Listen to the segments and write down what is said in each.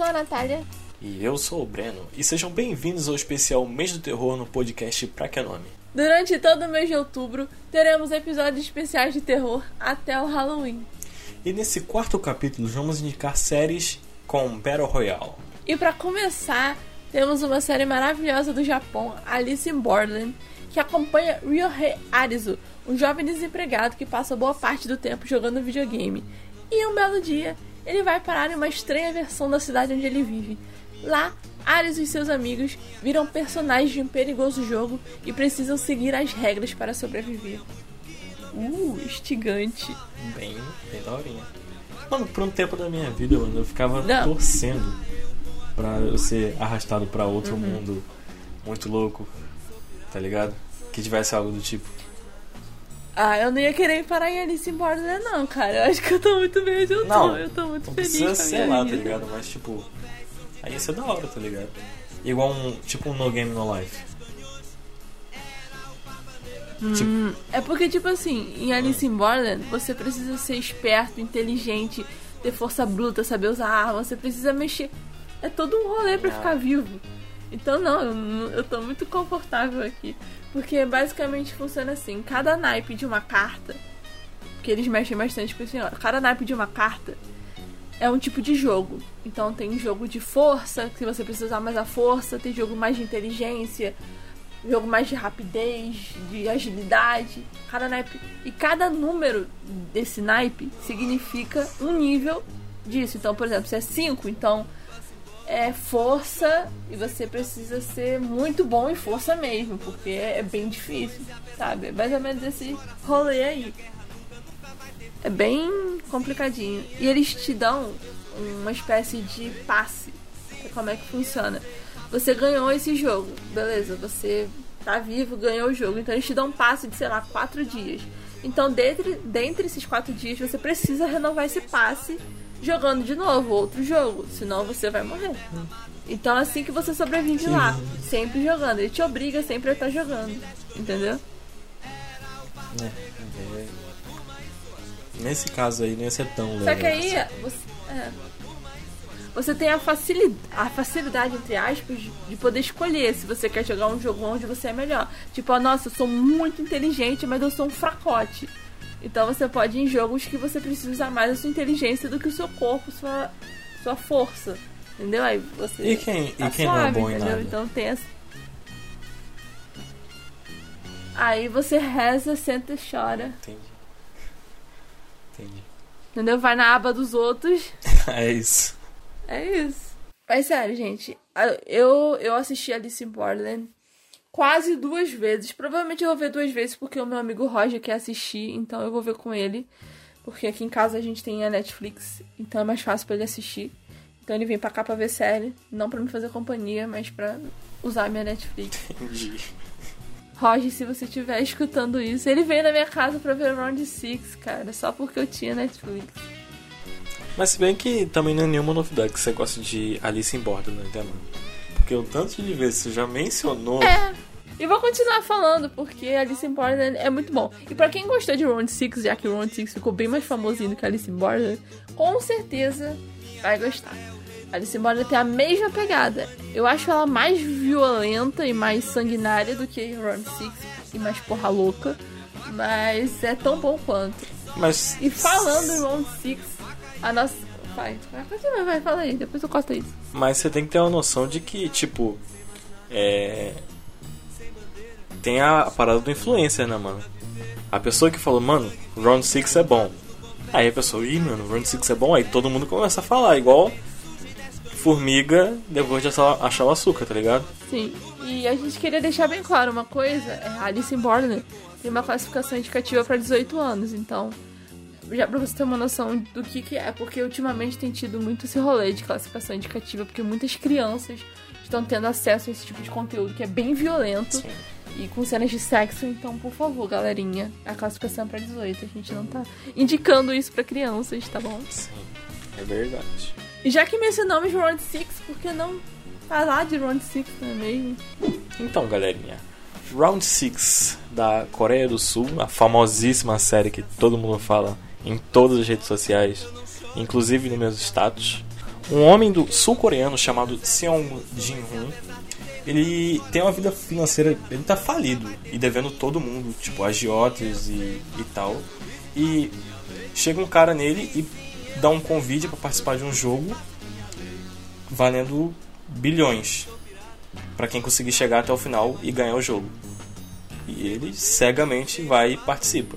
Eu sou a Natália. E eu sou o Breno. E sejam bem-vindos ao especial Mês do Terror no podcast Pra Que Nome. Durante todo o mês de outubro, teremos episódios especiais de terror até o Halloween. E nesse quarto capítulo vamos indicar séries com Battle Royale. E para começar, temos uma série maravilhosa do Japão, Alice in Borderland, que acompanha Ryohei Arizu, um jovem desempregado que passa boa parte do tempo jogando videogame. E um belo dia, ele vai parar em uma estranha versão da cidade onde ele vive. Lá, Ares e seus amigos viram personagens de um perigoso jogo e precisam seguir as regras para sobreviver. Uh, instigante. Bem, bem daorinha. Mano, por um tempo da minha vida, mano, eu ficava Não. torcendo pra eu ser arrastado pra outro Uhum. mundo muito louco, tá ligado? Que tivesse algo do tipo. Ah, eu não ia querer parar em Alice in Borderland não, cara. Eu acho que eu tô muito bem onde eu tô. Não, eu tô muito Não feliz precisa com a ser lá, tá vida. ligado? Mas tipo. Aí ia ser da hora, tá ligado? Igual um. Tipo um No Game No Life. Tipo, É porque, tipo assim, em Alice in Borderland, você precisa ser esperto, inteligente, ter força bruta, saber usar arma, você precisa mexer. É todo um rolê pra Ah. ficar vivo. Então, não, eu, não- eu tô muito confortável aqui. Porque basicamente funciona assim: cada naipe de uma carta, que eles mexem bastante com esse negócio, cada naipe de uma carta é um tipo de jogo. Então, tem jogo de força, que você precisa usar mais a força, tem jogo mais de inteligência, jogo mais de rapidez, de agilidade. Cada naipe. E cada número desse naipe significa um nível disso. Então, por exemplo, se é 5, então é força e você precisa ser muito bom em força mesmo, porque é é bem difícil, sabe? É mais ou menos esse rolê aí. É bem complicadinho. E eles te dão uma espécie de passe. É Como é que funciona? Você ganhou esse jogo, beleza? Você tá vivo, ganhou o jogo. Então eles te dão um passe de, sei lá, quatro dias. Então, dentre, dentre esses quatro dias, você precisa renovar esse passe jogando de novo outro jogo. Senão você vai morrer. Então é assim que você sobrevive Que lá. Sempre jogando. Ele te obriga sempre a estar jogando. Entendeu? É, é. Nesse caso aí não ia ser tão legal. Só que aí assim. você, é. você tem a facilidade, a facilidade, entre aspas, de- de poder escolher se você quer jogar um jogo onde você é melhor. Tipo, ah, nossa, eu sou muito inteligente, mas eu sou um fracote. Então você pode ir em jogos que você precisa usar mais a sua inteligência do que o seu corpo, sua, sua força. Entendeu? Aí você. E quem, e tá quem não é suave, bom em entendeu? nada? Então tem essa. Aí você reza, senta e chora. Entendi. Entendi. Entendeu? Vai na aba dos outros. é isso. É isso. Mas sério, gente, eu, eu assisti Alice in Borderland quase duas vezes. Provavelmente eu vou ver duas vezes porque o meu amigo Roger quer assistir, então eu vou ver com ele. Porque aqui em casa a gente tem a Netflix, então é mais fácil pra ele assistir. Então ele vem pra cá pra ver série, não pra me fazer companhia, mas pra usar a minha Netflix. Entendi. Roger, se você estiver escutando isso, ele veio na minha casa pra ver Round Six, cara, só porque eu tinha Netflix. Mas se bem que também não é nenhuma novidade que você gosta de Alice in Borderland, né, mano? Porque o tanto de vezes você já mencionou. É. E vou continuar falando, porque Alice in Borderland é muito bom. E pra quem gostou de Round 6, já que o Round 6 ficou bem mais famosinho do que Alice in Borderland, com certeza vai gostar. Alice in Borderland tem a mesma pegada. Eu acho ela mais violenta e mais sanguinária do que Round 6 e mais porra louca. Mas é tão bom quanto. Mas. E falando em Round 6, a nossa. Vai, vai, continua, vai, fala aí, depois eu corto isso. Mas você tem que ter uma noção de que, tipo. É. Tem a, a parada do influencer, né, mano? A pessoa que falou, mano, Round 6 é bom. Aí a pessoa, ih, mano, Round 6 é bom. Aí todo mundo começa a falar, igual formiga depois de achar, achar o açúcar, tá ligado? Sim, e a gente queria deixar bem claro uma coisa: é, Alice in Borderland tem uma classificação indicativa para 18 anos, então. Já pra você ter uma noção do que, que é, porque ultimamente tem tido muito esse rolê de classificação indicativa, porque muitas crianças estão tendo acesso a esse tipo de conteúdo que é bem violento Sim. E com cenas de sexo, então, por favor, galerinha, a classificação é pra 18, a gente não tá indicando isso pra crianças, tá bom? Sim, é verdade. E já que mencionamos Round 6, por que não falar de Round 6, não é mesmo? Então, galerinha, Round 6 da Coreia do Sul, a famosíssima série que todo mundo fala em todas as redes sociais, inclusive nos meus status. um homem do sul-coreano chamado Seong Jin-hoon. Ele tem uma vida financeira, ele tá falido e devendo todo mundo, tipo agiotas e, e tal. E chega um cara nele e dá um convite para participar de um jogo valendo bilhões para quem conseguir chegar até o final e ganhar o jogo. E ele cegamente vai e participa.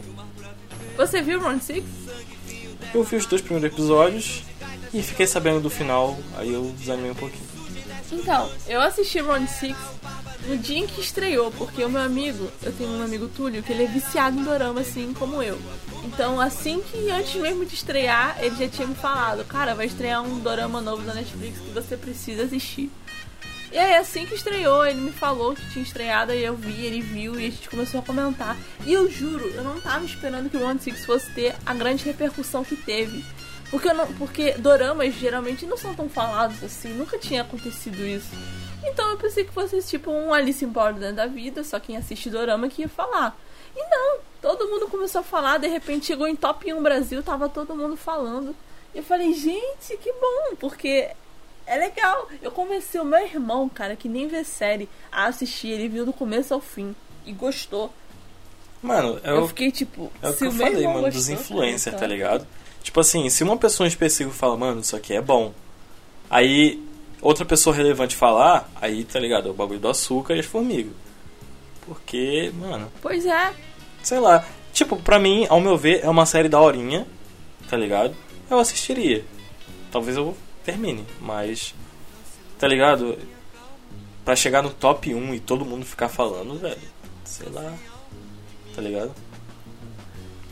Você viu Round 6? Eu vi os dois primeiros episódios e fiquei sabendo do final, aí eu desanimei um pouquinho. Então, eu assisti Round 6 no dia em que estreou, porque o meu amigo, eu tenho um amigo Túlio, que ele é viciado em dorama, assim como eu. Então, assim que antes mesmo de estrear, ele já tinha me falado, cara, vai estrear um dorama novo da Netflix que você precisa assistir. E aí, assim que estreou, ele me falou que tinha estreado, e eu vi, ele viu, e a gente começou a comentar. E eu juro, eu não tava esperando que o Round 6 fosse ter a grande repercussão que teve. Porque, não, porque doramas geralmente não são tão falados assim, nunca tinha acontecido isso. Então eu pensei que fosse tipo um Alice in Borderland da vida, só quem assiste dorama que ia falar. E não, todo mundo começou a falar, de repente chegou em top 1 Brasil, tava todo mundo falando. E eu falei, gente, que bom, porque é legal. Eu comecei o meu irmão, cara, que nem vê série, a assistir, ele viu do começo ao fim e gostou. Mano, eu, Eu fiquei tipo, é o que eu falei, mano, dos gostou, influencers, cara, tá ligado? Tipo assim, se uma pessoa em específico fala, mano, isso aqui é bom. Aí outra pessoa relevante falar, aí tá ligado? É o bagulho do açúcar e as formigas. Porque, mano, Pois é. sei lá. Tipo, pra mim, ao meu ver, é uma série da horinha, tá ligado? Eu assistiria. Talvez eu termine, mas. Tá ligado? Pra chegar no top 1 e todo mundo ficar falando, velho. Sei lá. Tá ligado?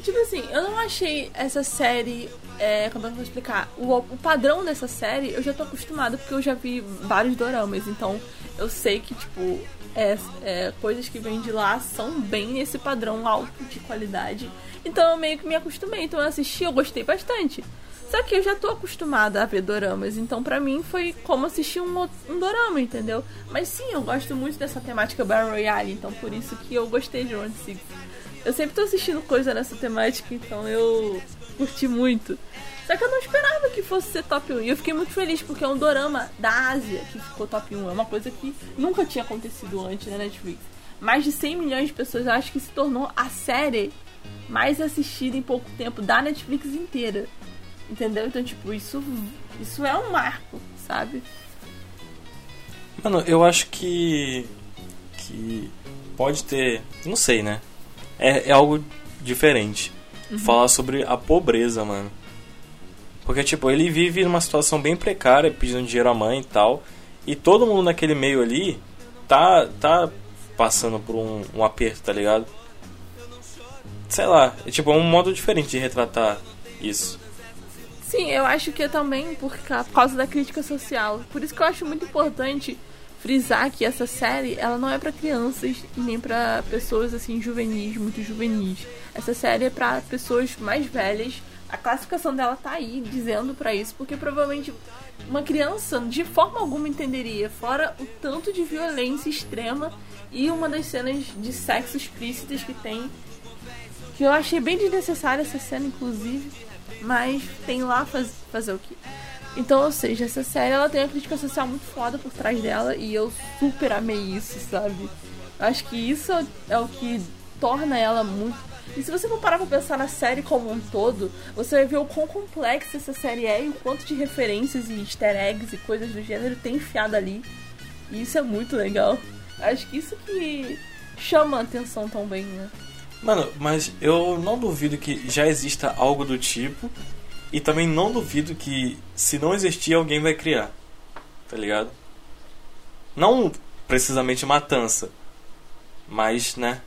Tipo assim, eu não achei essa série. É, como é que eu vou explicar? O, o padrão dessa série eu já tô acostumada porque eu já vi vários doramas, então eu sei que, tipo, é, é, coisas que vêm de lá são bem nesse padrão alto de qualidade. Então eu meio que me acostumei. Então eu assisti, eu gostei bastante. Só que eu já tô acostumada a ver doramas, então pra mim foi como assistir um, um dorama, entendeu? Mas sim, eu gosto muito dessa temática Battle Royale, então por isso que eu gostei de Round Six. Eu sempre tô assistindo coisa nessa temática, então eu curti muito. Só que eu não esperava que fosse ser top 1. E eu fiquei muito feliz porque é um dorama da Ásia que ficou top 1. É uma coisa que nunca tinha acontecido antes na Netflix. Mais de 100 milhões de pessoas, acho que se tornou a série mais assistida em pouco tempo da Netflix inteira. Entendeu? Então, tipo, isso, isso é um marco, sabe? Mano, eu acho que. que pode ter. Não sei, né? É, é algo diferente. Falar sobre a pobreza, mano. Porque, tipo, ele vive numa situação bem precária, pedindo dinheiro à mãe e tal. E todo mundo naquele meio ali tá, tá passando por um, um aperto, tá ligado? Sei lá, é, tipo, é um modo diferente de retratar isso. Sim, eu acho que é também por causa da crítica social. Por isso que eu acho muito importante frisar que essa série, ela não é pra crianças nem pra pessoas assim juvenis, muito juvenis. Essa série é pra pessoas mais velhas. A classificação dela tá aí dizendo pra isso, porque provavelmente uma criança de forma alguma entenderia, fora o tanto de violência extrema e uma das cenas de sexo explícitas que tem que eu achei bem desnecessária essa cena, inclusive. Mas tem lá faz, fazer o quê? Então, ou seja, essa série ela tem uma crítica social muito foda por trás dela e eu super amei isso, sabe? Acho que isso é o que torna ela muito. E se você for parar pra pensar na série como um todo, você vai ver o quão complexa essa série é e o quanto de referências e easter eggs e coisas do gênero tem enfiado ali. E isso é muito legal. Acho que isso que chama a atenção tão bem, né? Mano, mas eu não duvido que já exista algo do tipo. E também não duvido que, se não existir, alguém vai criar. Tá ligado? Não precisamente matança. Mas, né?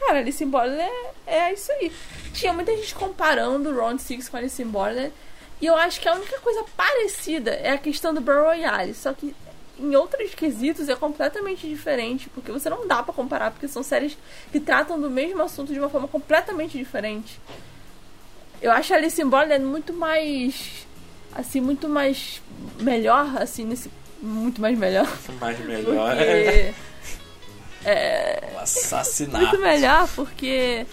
Cara, Alice in Borderland é, é isso aí. Tinha muita gente comparando Round 6 com Alice in Borderland. E eu acho que a única coisa parecida é a questão do Battle Royale. Só que em outros quesitos é completamente diferente. Porque você não dá pra comparar. Porque são séries que tratam do mesmo assunto de uma forma completamente diferente. Eu acho Alice in Borderland muito mais... Assim, muito mais... Melhor, assim, nesse... Muito mais melhor. Mais melhor é Porque... o assassinato. Muito melhor porque.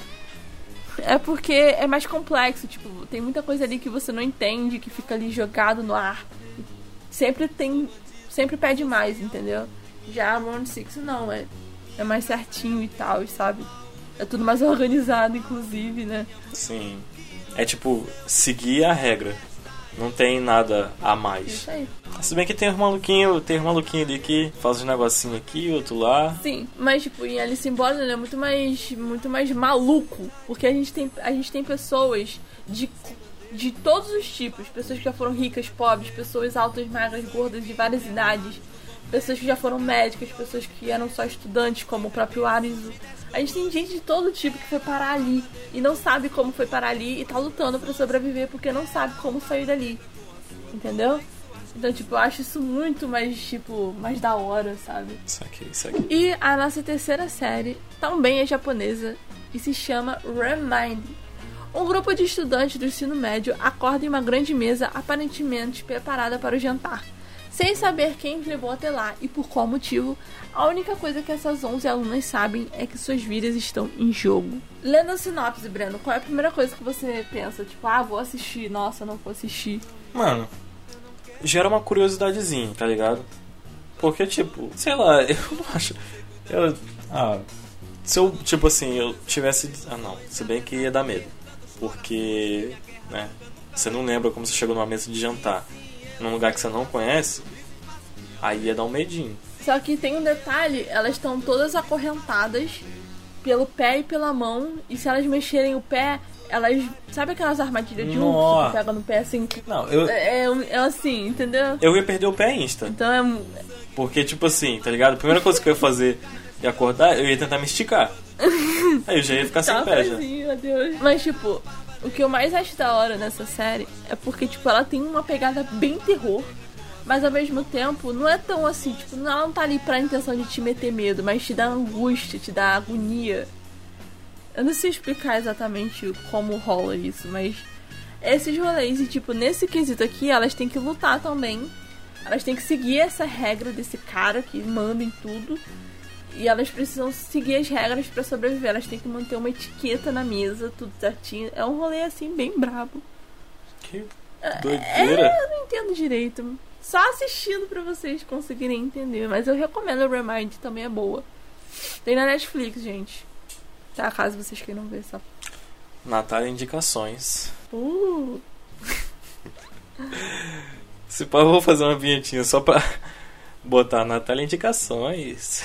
É porque é mais complexo, tipo, tem muita coisa ali que você não entende, que fica ali jogado no ar. sempre tem. Sempre pede mais, entendeu? Já Round Six não, é, é mais certinho e tal, sabe? É tudo mais organizado, inclusive, né? Sim. É tipo, seguir a regra. Não tem nada a mais. Isso aí. Se bem que tem os maluquinhos, tem os maluquinhos ali que faz um negocinho aqui, outro lá. Sim, mas tipo, em Alice in Borderland é muito mais, muito mais maluco, porque a gente tem, a gente tem pessoas de, de todos os tipos, pessoas que já foram ricas, pobres, pessoas altas, magras, gordas, de várias idades, pessoas que já foram médicas, pessoas que eram só estudantes, como o próprio Arizo. A gente tem gente de todo tipo que foi parar ali e não sabe como foi parar ali e tá lutando pra sobreviver porque não sabe como sair dali. Entendeu? Então, tipo, eu acho isso muito mais, tipo, mais da hora, sabe? Isso aqui, isso aqui. E a nossa terceira série também é japonesa e se chama Remind. Um grupo de estudantes do ensino médio acorda em uma grande mesa aparentemente preparada para o jantar. Sem saber quem os levou até lá e por qual motivo, a única coisa que essas 11 alunas sabem é que suas vidas estão em jogo. Lendo a sinopse, Breno, qual é a primeira coisa que você pensa? Tipo, ah, vou assistir, nossa, não vou assistir. Mano, gera uma curiosidadezinha, tá ligado? Porque, tipo, sei lá, eu não acho. Eu, ah, se eu, tipo assim, eu tivesse. Ah, não, se bem que ia dar medo. Porque, né, você não lembra como você chegou numa mesa de jantar num lugar que você não conhece, aí ia dar um medinho. Só que tem um detalhe, elas estão todas acorrentadas pelo pé e pela mão, e se elas mexerem o pé, elas. Sabe aquelas armadilhas de Nossa. que pega no pé assim? Não, eu, É, é, é assim, entendeu? eu ia perder o pé insta. Então é. Porque, tipo assim, tá ligado? A primeira coisa que eu ia fazer e acordar, eu ia tentar me esticar. Aí eu já ia ficar sem pé já. pezinho, meu Deus. Mas, tipo, o que eu mais acho da hora nessa série é porque, tipo, ela tem uma pegada bem terror. Mas ao mesmo tempo, não é tão assim, tipo, ela não tá ali pra intenção de te meter medo, mas te dá angústia, te dá agonia. Eu não sei explicar exatamente como rola isso, mas esses rolês, e tipo, nesse quesito aqui, elas têm que lutar também. Elas têm que seguir essa regra desse cara que manda em tudo. E elas precisam seguir as regras pra sobreviver. Elas têm que manter uma etiqueta na mesa, tudo certinho. É um rolê assim, bem brabo. Que É, doideira. eu não entendo direito. Só assistindo pra vocês conseguirem entender. Mas eu recomendo a Remind, também é boa. Tem na Netflix, gente. Tá, caso vocês queiram ver só. Natália Indicações. Uh, Se pá, eu vou fazer uma vinhetinha só pra botar Natália Indicações.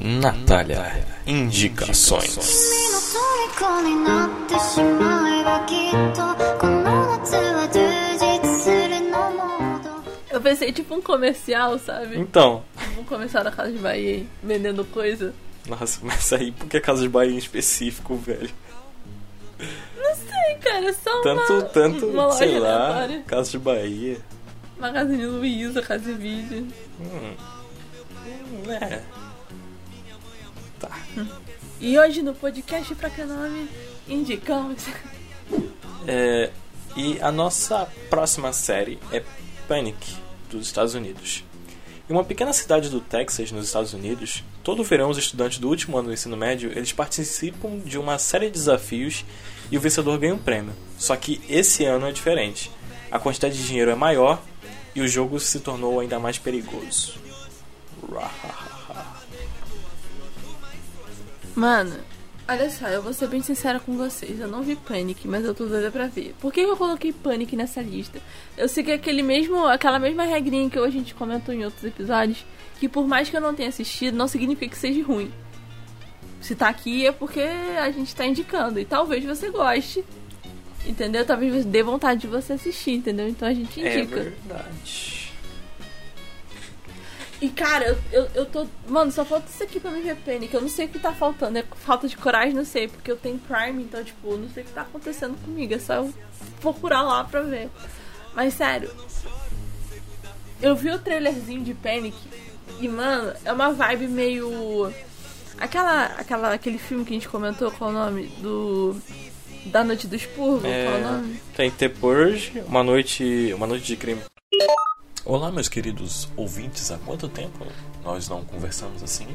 Natália, indicações. Eu pensei tipo um comercial, sabe? Então. Vamos começar na Casa de Bahia, vendendo coisa. Nossa, mas aí por que Casa de Bahia em específico, velho? Não sei, cara, é só tanto, uma, tanto, uma sei lá, aleatória. Casa de Bahia. Magazine Luiza, Casa de Vídeo. Hum. É. E hoje no podcast pra que nome indicamos. É, e a nossa próxima série é Panic, dos Estados Unidos. Em uma pequena cidade do Texas, nos Estados Unidos, todo verão os estudantes do último ano do ensino médio eles participam de uma série de desafios e o vencedor ganha um prêmio. Só que esse ano é diferente. A quantidade de dinheiro é maior e o jogo se tornou ainda mais perigoso. Mano, olha só, eu vou ser bem sincera com vocês. Eu não vi Panic, mas eu tô doida pra ver. Por que eu coloquei Panic nessa lista? Eu segui aquele mesmo, aquela mesma regrinha que a gente comentou em outros episódios. Que por mais que eu não tenha assistido, não significa que seja ruim. Se tá aqui é porque a gente tá indicando. E talvez você goste. Entendeu? Talvez dê vontade de você assistir, entendeu? Então a gente É indica. verdade. E cara, eu, eu, eu tô. Mano, só falta isso aqui pra me ver Panic. Eu não sei o que tá faltando. É falta de coragem, não sei. Porque eu tenho Prime, então, tipo, não sei o que tá acontecendo comigo. É só eu procurar lá pra ver. Mas sério. Eu vi o trailerzinho de Panic. E, mano, é uma vibe meio. Aquela, aquela, aquele filme que a gente comentou, qual é o nome? Do. Da Noite do Expurgo, qual é o É, nome? tem The Purge, uma noite, uma noite de crime. Olá, meus queridos ouvintes, há quanto tempo nós não conversamos assim?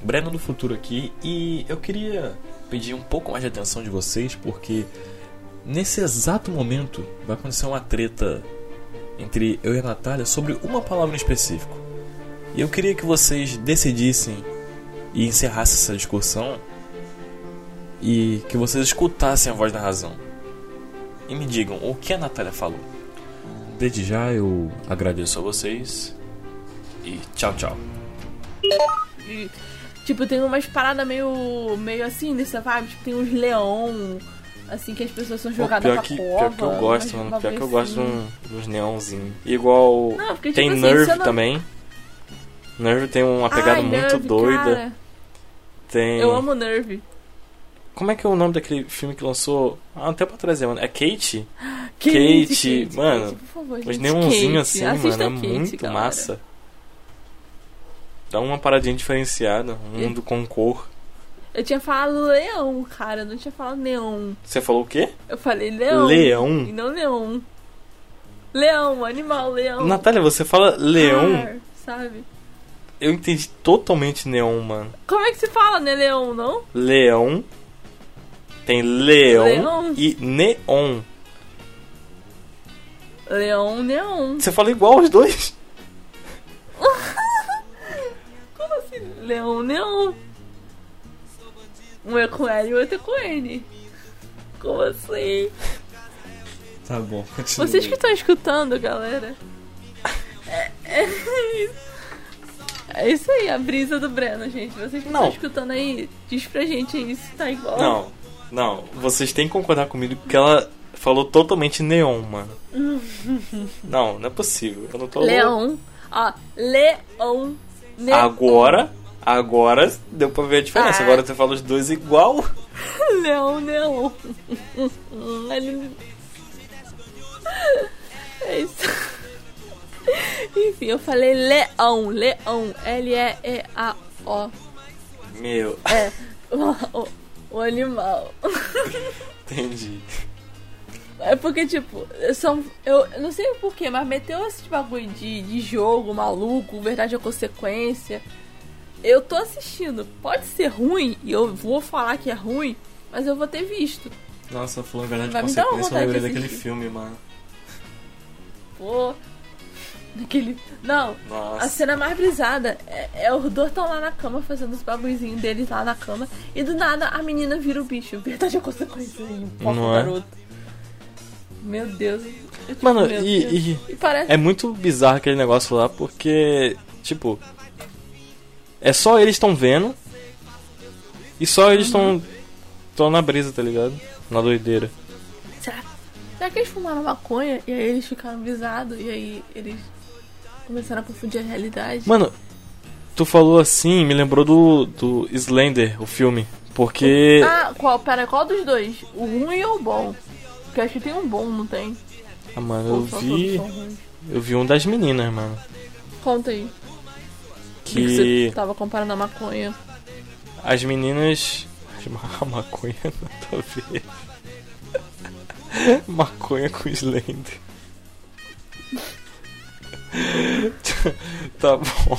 Breno do Futuro aqui e eu queria pedir um pouco mais de atenção de vocês porque nesse exato momento vai acontecer uma treta entre eu e a Natália sobre uma palavra em específico. E eu queria que vocês decidissem e encerrassem essa discussão e que vocês escutassem a voz da razão. E me digam o que a Natália falou. Desde já eu agradeço a vocês e tchau, tchau. E, tipo, tem umas paradas meio, meio assim nessa vibe. Tipo, tem uns leão, assim, que as pessoas são Pô, jogadas pior, pra que, cova. pior que eu gosto, mano. Pior que eu gosto de assim. uns neonzinhos. Igual Não, porque, tipo tem assim, Nerve não- também. Nerve tem uma pegada Ai, muito Nerve, doida. cara, Tem. Eu amo Nerve. Como é que é o nome daquele filme que lançou há um tempo atrás, mano? É Kate? Kate, Kate, mano, Kate, favor, Os neonzinhos assim, mano, é muito galera. massa. Dá uma paradinha diferenciada, um mundo com cor. Eu tinha falado leão, cara. Eu não tinha falado neon. Você falou o quê? Eu falei leão. Leão? E não leão. Leão, animal, leão. Natália, você fala leão? Sabe? Eu entendi totalmente neon, mano. Como é que se fala, né? Leão, não? Leão. Tem leão, Leão. e neon. Leão, neon. Você fala igual os dois. Como assim? Leão, neon. Um é com L e o outro é com N. Como assim? Tá bom, continua. Vocês que estão escutando, galera. É, é isso. É isso aí, a brisa do Breno, gente. Vocês que Não. estão escutando aí, diz pra gente aí se tá igual. Não, não. Vocês têm que concordar comigo porque ela falou totalmente neon, mano. não, não é possível. Eu não tô Leão. Ó, leão. Neon. Agora, agora deu pra ver a diferença. Ah. Agora você fala os dois igual. Leão, leão. Ele- É isso. Enfim, eu falei leão, leão. L-E-E-A-O. Meu, É, o, o- o animal. entendi. É porque, tipo, são. Eu eu não sei porquê, mas meteu esse bagulho de, de jogo maluco, verdade ou consequência. Eu tô assistindo. Pode ser ruim, e eu vou falar que é ruim, mas eu vou ter visto. Nossa, falando verdade Vai consequência, eu lembrei daquele filme, mano. Pô. Aquele. Não, a Nossa. cena mais brisada é, é os dois estão lá na cama fazendo os bagulhozinhos deles lá na cama. E do nada a menina vira o bicho. Verdade ou consequência? E o Não é? Meu Deus. Eu fico, Mano, meu e, Deus. e E parece. é muito bizarro aquele negócio lá porque, tipo, é só eles estão vendo e só eles estão estão na brisa, tá ligado? Na doideira. Será, será que eles fumaram maconha e aí eles ficaram brisados e aí eles começaram a confundir a realidade? Mano, tu falou assim, me lembrou do, do Slender, o filme. Porque. Ah, qual? Pera, qual dos dois? O ruim ou o bom? Porque acho que tem um bom, não tem? Ah, mano, eu só vi. Eu vi um das meninas, mano. Conta aí. Que Você tava comparando a maconha. as meninas. A maconha nada a ver. maconha com Slender. tá bom.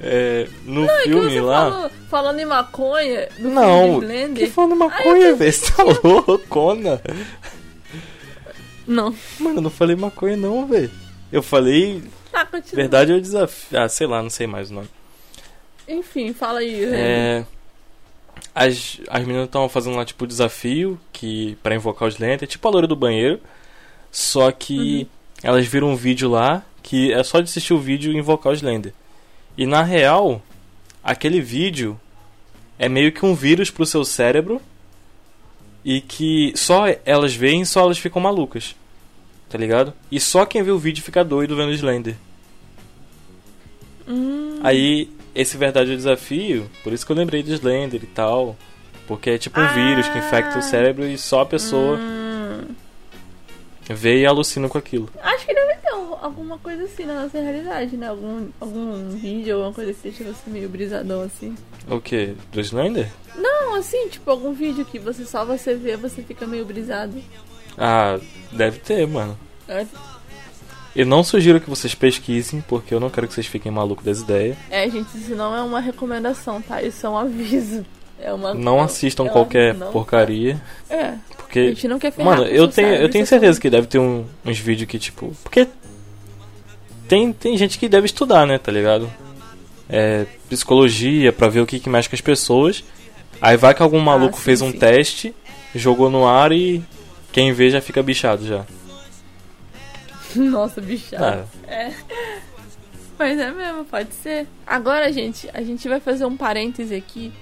É, no É que filme você lá. falou, falando em maconha, no Não, filme de que falando maconha, velho. Você tá loucona? Não. Mano, eu não falei maconha, não, velho. Eu falei Tá, continua. Verdade é o desafio. Ah, sei lá, não sei mais o nome. Enfim, fala aí. É. As, as meninas estão fazendo lá, tipo, desafio que para invocar os lentes, tipo a loira do banheiro. Só que elas viram um vídeo lá que é só de assistir o vídeo e invocar os Slender. E na real, aquele vídeo é meio que um vírus pro seu cérebro e que só elas veem, só elas ficam malucas. Tá ligado? E só quem vê o vídeo fica doido vendo Slender. Hum, Aí, esse verdade é o desafio, por isso que eu lembrei de Slender e tal. Porque é tipo um Ah. vírus que infecta o cérebro e só a pessoa hum, vê e alucina com aquilo. acho que deve ter al- alguma coisa assim na nossa realidade, né? Algum, algum vídeo, alguma coisa que deixa você meio brisadão assim. O que? Do Slender? Não, assim, tipo, algum vídeo que você só você vê, você fica meio brisado. Ah, deve ter, mano. É, Eu não sugiro que vocês pesquisem, porque eu não quero que vocês fiquem malucos das ideias. É, gente, isso não é uma recomendação, tá? Isso é um aviso. É uma. Não assistam é qualquer não- porcaria, É, a porque gente não quer ferrar Mano, eu tenho, eu tenho é certeza que deve ter um- uns vídeos que, tipo. Porque tem, tem gente que deve estudar, né, tá ligado? É, psicologia, pra ver o que, que mexe com as pessoas. Aí vai que algum maluco sim, fez um sim. teste, jogou no ar e quem vê já fica bichado já. Nossa, bichado. Ah, Mas é mesmo, pode ser. Agora, gente, a gente vai fazer um parêntese aqui,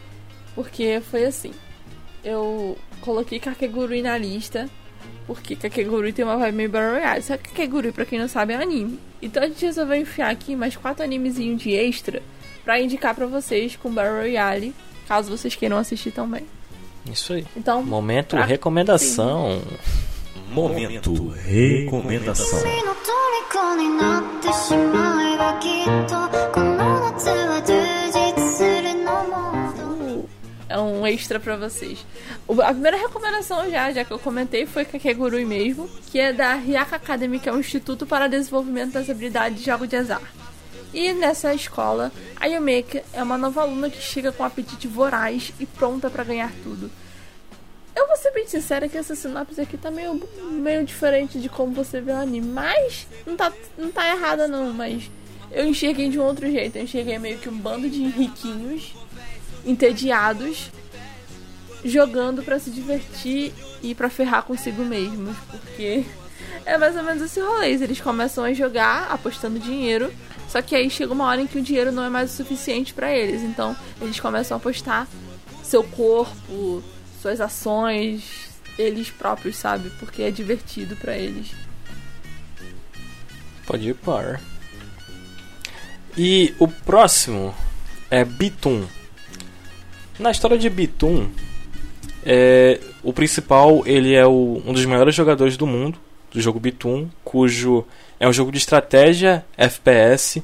porque foi assim. Eu coloquei Kakegurui na lista, porque Kakegurui tem uma vibe meio Battle Royale. Só que Kakegurui, pra quem não sabe, é anime. Então a gente resolveu enfiar aqui mais quatro animezinhos de extra pra indicar pra vocês com Battle Royale, caso vocês queiram assistir também. Isso aí. Então, momento pra... recomendação. Momento, momento recomendação. É um extra para vocês. A primeira recomendação já, já que eu comentei, foi Kakegurui mesmo, que é da Hyaka Academy, que é um instituto para desenvolvimento das habilidades de jogo de azar. E nessa escola, a Yumeka é uma nova aluna que chega com apetite voraz e pronta pra ganhar tudo. Eu vou ser bem sincera que essa sinopse aqui tá meio, meio diferente de como você vê o anime, mas não tá, não tá errada não, mas eu enxerguei de um outro jeito. Eu enxerguei meio que um bando de riquinhos entediados jogando pra se divertir e pra ferrar consigo mesmos, porque é mais ou menos esse rolê. Eles começam a jogar apostando dinheiro, só que aí chega uma hora em que o dinheiro não é mais o suficiente pra eles, então eles começam a apostar seu corpo, suas ações, eles próprios, sabe? Porque é divertido pra eles. Pode ir par. E o próximo é Bitum. Na história de Bitum, é, o principal ele é o- um dos melhores jogadores do mundo do jogo Bitum, cujo é um jogo de estratégia FPS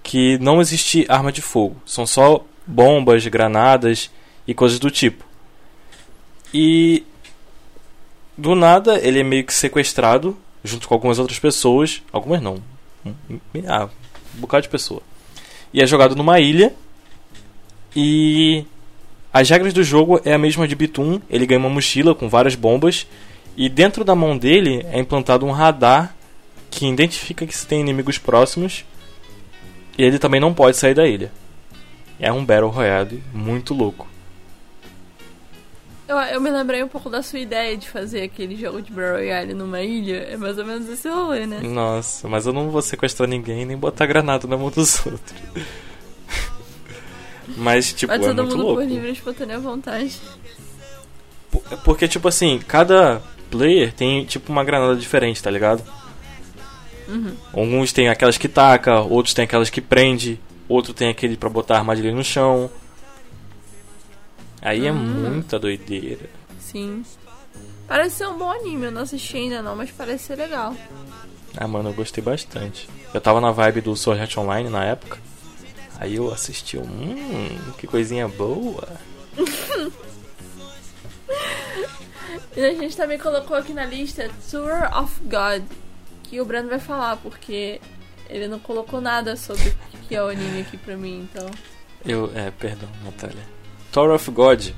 que não existe arma de fogo, são só bombas, granadas e coisas do tipo. E do nada ele é meio que sequestrado junto com algumas outras pessoas, algumas não, ah, um bocado de pessoa. E é jogado numa ilha. E as regras do jogo é a mesma de Bitum, ele ganha uma mochila com várias bombas. E dentro da mão dele é implantado um radar que identifica que se tem inimigos próximos e ele também não pode sair da ilha. É um Battle Royale muito louco. Eu, eu me lembrei um pouco da sua ideia de fazer aquele jogo de Battle Royale numa ilha. É mais ou menos esse rolê, né? Nossa, mas eu não vou sequestrar ninguém nem botar granada na mão dos outros. mas, tipo, Vai é muito louco. por livre espontânea vontade. Por- Porque, tipo assim, cada player tem, tipo, uma granada diferente, tá ligado? Alguns tem aquelas que taca, outros tem aquelas que prende, outro tem aquele pra botar a armadilha no chão. Aí é muita doideira. Sim. Parece ser um bom anime, eu não assisti ainda não, mas parece ser legal. Ah, mano, eu gostei bastante. Eu tava na vibe do Sword Art Online na época. Aí eu assisti, hum, que coisinha boa. E a gente também colocou aqui na lista Tour of God, que o Brando vai falar, porque ele não colocou nada sobre o que é o anime aqui pra mim, então. Eu, é, perdão, Natália. Tower of God.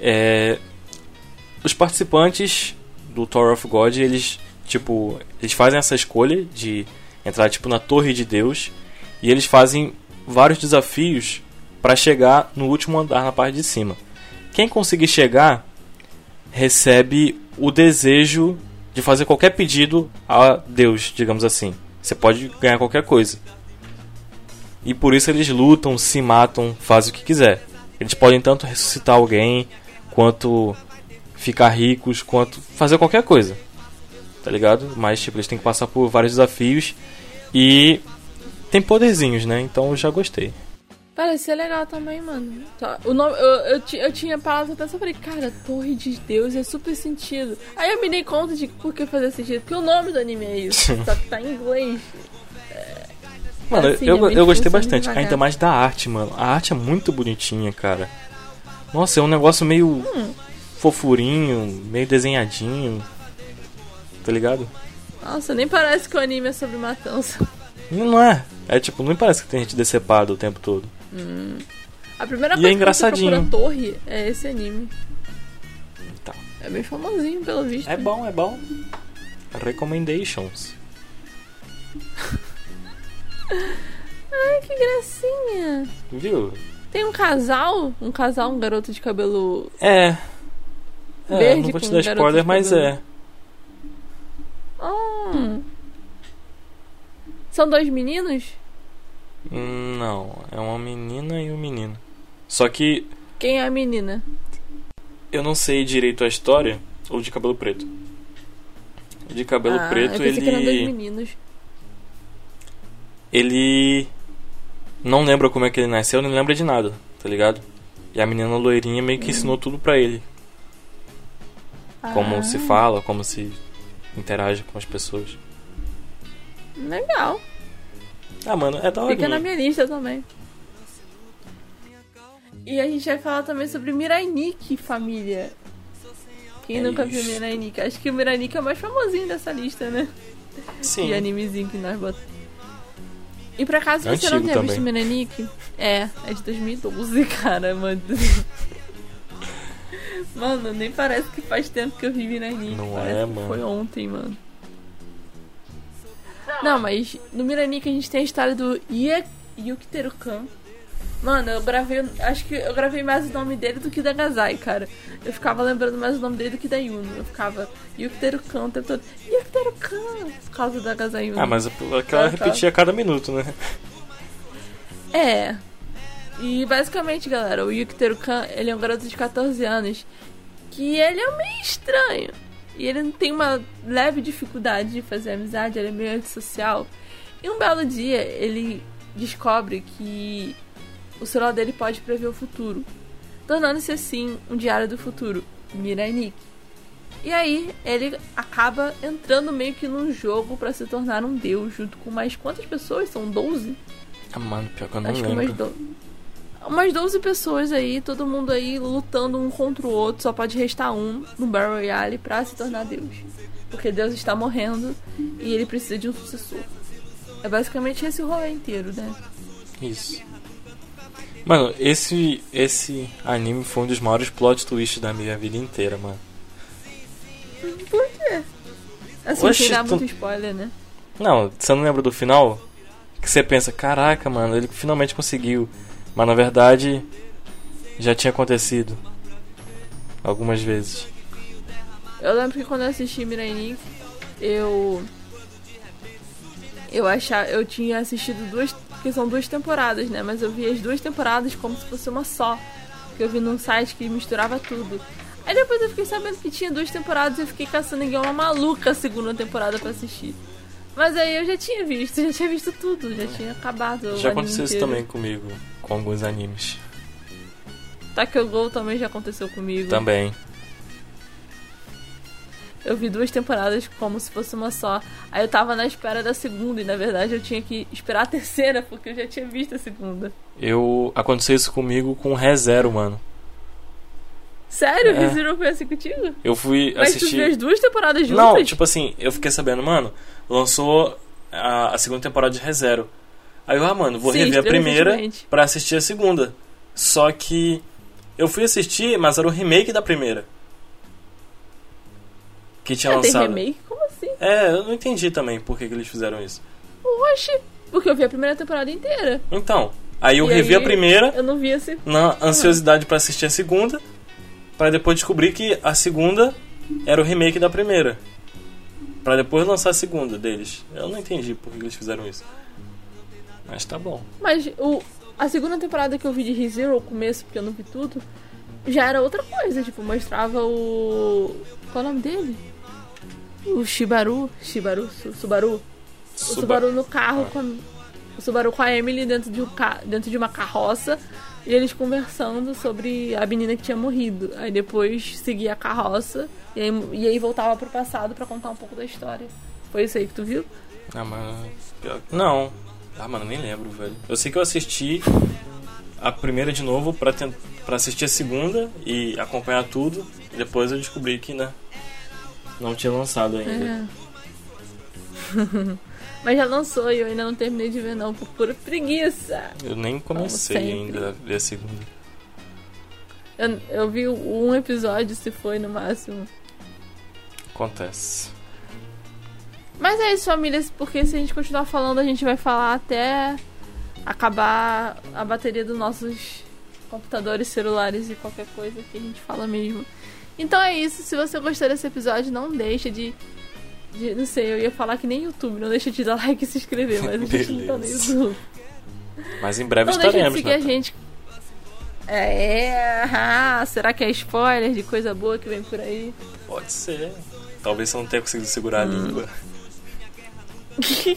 É, os participantes do Tower of God, eles, tipo, eles fazem essa escolha de entrar, tipo, na Torre de Deus. E eles fazem vários desafios para chegar no último andar na parte de cima. Quem conseguir chegar recebe o desejo de fazer qualquer pedido a Deus, digamos assim. Você pode ganhar qualquer coisa. E por isso eles lutam, se matam, fazem o que quiser. Eles podem tanto ressuscitar alguém, quanto ficar ricos, quanto fazer qualquer coisa. Tá ligado? Mas tipo, eles têm que passar por vários desafios e tem poderzinhos, né? Então eu já gostei. Parece ser legal também, mano. Só- O nome, eu, eu, eu tinha pra pensar, eu falei, cara, Torre de Deus é super sentido. Aí eu me dei conta de por que fazer sentido, porque o nome do anime é isso, só que tá em inglês. Mano, Assim, eu, é eu gostei bastante, ainda mais da arte, mano. A arte é muito bonitinha, cara. Nossa, é um negócio meio Hum. fofurinho, meio desenhadinho. Tá ligado? Nossa, nem parece que o anime é sobre matança. Não é. É tipo, não parece que tem gente decepada o tempo todo. A primeira E é coisa que você engraçadinho. procura torre é esse anime. Então. É bem famosinho, pelo visto. É bom, é bom. Recommendations. Ai, que gracinha. Viu? Tem um casal, um casal, um garoto de cabelo. É. É, Verde não vou te dar spoiler, mas cabelo. é. Hum. São dois meninos? Não, é uma menina e um menino. Só que Quem é a menina? eu não sei direito a história ou de cabelo preto. De cabelo ah, preto, eu pensei que eram dois ele. meninos. Ele. Não lembra como é que ele nasceu, não lembra de nada, tá ligado? E a menina loirinha meio que ensinou tudo pra ele. Como Ah, se fala, como se interage com as pessoas. Legal. Ah, mano, é da hora. Fica na minha lista também. E a gente vai falar também sobre Mirai Nikki, família. Quem É nunca viu isso. Mirai Nikki? Acho que o Mirai Nikki é o mais famosinho dessa lista, né? Sim. De animezinho que nós botamos. E por acaso você Antigo não tenha também. visto Mirai Nikki? É, é de 2012, cara, mano. Mano, nem parece que faz tempo que eu vi Mirai Nikki. Não parece é, que mano. Foi ontem, mano. Não, mas no Mirai Nikki a gente tem a história do Ie- Yukiteru-kan. Mano, eu gravei. Acho que eu gravei mais o nome dele do que da Gazai, cara. Eu ficava lembrando mais o nome dele do que da Yuno. Eu ficava Yukiteru-kan o tempo todo. Yukiteru-kan! Por causa da Gazai Yuno. Ah, mas aquela Ah, tá. repetia a cada minuto, né? É. E basicamente, galera, o Yukiteru-kan, ele é um garoto de 14 anos que ele é meio estranho. E ele tem uma leve dificuldade de fazer amizade, ele é meio antissocial. E um belo dia ele descobre que o celular dele pode prever o futuro, tornando-se assim um diário do futuro, Mirai Nick E aí ele acaba entrando meio que num jogo para se tornar um deus, junto com mais quantas pessoas? São 12? Ah, mano, pior que eu não Acho lembro. Que mais 12 umas 12 pessoas aí, todo mundo aí lutando um contra o outro. Só pode restar um no Battle Royale pra se tornar Deus. Porque Deus está morrendo e ele precisa de um sucessor. É basicamente esse o rolê inteiro, né? Isso. Mano, esse, esse anime foi um dos maiores plot twists da minha vida inteira, mano. Por quê? Assim, sem dar tu- muito spoiler, né? Não, você não lembra do final? Que você pensa, caraca, mano, ele finalmente conseguiu. Mas na verdade, já tinha acontecido. Algumas vezes. Eu lembro que quando eu assisti Mirai Nikki, eu. Eu achava. Eu tinha assistido duas. Porque são duas temporadas, né? Mas eu vi as duas temporadas como se fosse uma só. Que eu vi num site que misturava tudo. Aí depois eu fiquei sabendo que tinha duas temporadas e eu fiquei caçando igual uma maluca a segunda temporada pra assistir. Mas aí eu já tinha visto, já tinha visto tudo, já tinha acabado. Já aconteceu isso também comigo, com alguns animes. Tokyo Ghoul também já aconteceu comigo. Também. Eu vi duas temporadas como se fosse uma só. Aí eu tava na espera da segunda e na verdade eu tinha que esperar a terceira porque eu já tinha visto a segunda. Eu. Aconteceu isso comigo com ReZero, mano. Sério? É. É. Zero foi assim contigo? Eu fui Mas tu assistir. viu as duas temporadas juntas? Não, tipo assim, eu fiquei sabendo, mano, lançou a, a segunda temporada de ReZero. Aí eu, ah, mano, vou Sim, rever a primeira pra assistir a segunda. Só que eu fui assistir, mas era o remake da primeira. Que tinha Ah, tem lançado. remake? Como assim? É, eu não entendi também por que, que eles fizeram isso. Oxi! Porque eu vi a primeira temporada inteira. Então, aí eu E revi aí, a primeira Eu não vi esse. na ansiosidade pra assistir a segunda, pra depois descobrir que a segunda era o remake da primeira. Pra depois lançar a segunda deles. Eu não entendi por que eles fizeram isso. Mas tá bom. Mas o, a segunda temporada que eu vi de ReZero, o começo, porque eu não vi tudo, já era outra coisa. Tipo, mostrava o. Qual é o nome dele? O Shibaru. Shibaru? Su- Subaru. O Suba- Subaru no carro Ah. com a, o Subaru com a Emily dentro de, um ca, dentro de uma carroça e eles conversando sobre a menina que tinha morrido. Aí depois seguia a carroça e aí, e aí voltava pro passado pra contar um pouco da história. Foi isso aí que tu viu? Ah, pior- Não. Ah, mano, nem lembro, velho. Eu sei que eu assisti a primeira de novo pra, tent... pra assistir a segunda e acompanhar tudo. E depois eu descobri que, né? Não tinha lançado ainda. É. Mas já lançou e eu ainda não terminei de ver não, por pura preguiça. Eu nem comecei ainda a ver a segunda. Eu, eu vi um episódio, se foi no máximo. Acontece. Mas é isso, família, porque se a gente continuar falando, a gente vai falar até acabar a bateria dos nossos computadores, celulares e qualquer coisa que a gente fala mesmo. Então é isso, se você gostou desse episódio, não deixa de, de- Não sei, eu ia falar que nem YouTube, não deixa de dar like e se inscrever, mas a gente não tá no. YouTube. Mas em breve Não deixa de estaremos, seguir né? a gente. É, ah, será que é spoiler de coisa boa que vem por aí? Pode ser. Talvez você não tenha conseguido segurar Hum. a língua.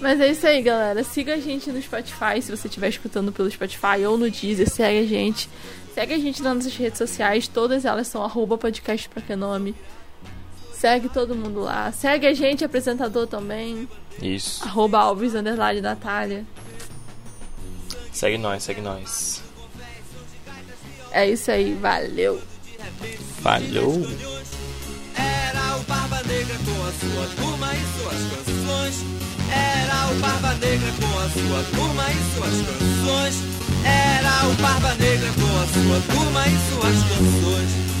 Mas é isso aí, galera. Siga a gente no Spotify, se você estiver escutando pelo Spotify ou no Deezer, segue a gente. Segue a gente nas nossas redes sociais, todas elas são arroba podcast pra que nome. Segue todo mundo lá. Segue a gente, apresentador também. Isso. Arroba Alves Underline Natália. Segue nós, segue nós. É isso aí, valeu. Falhou. Negra com a sua turma e suas canções. Era o Barba Negra com a sua turma e suas canções. Era o Barba Negra com a sua turma e suas canções.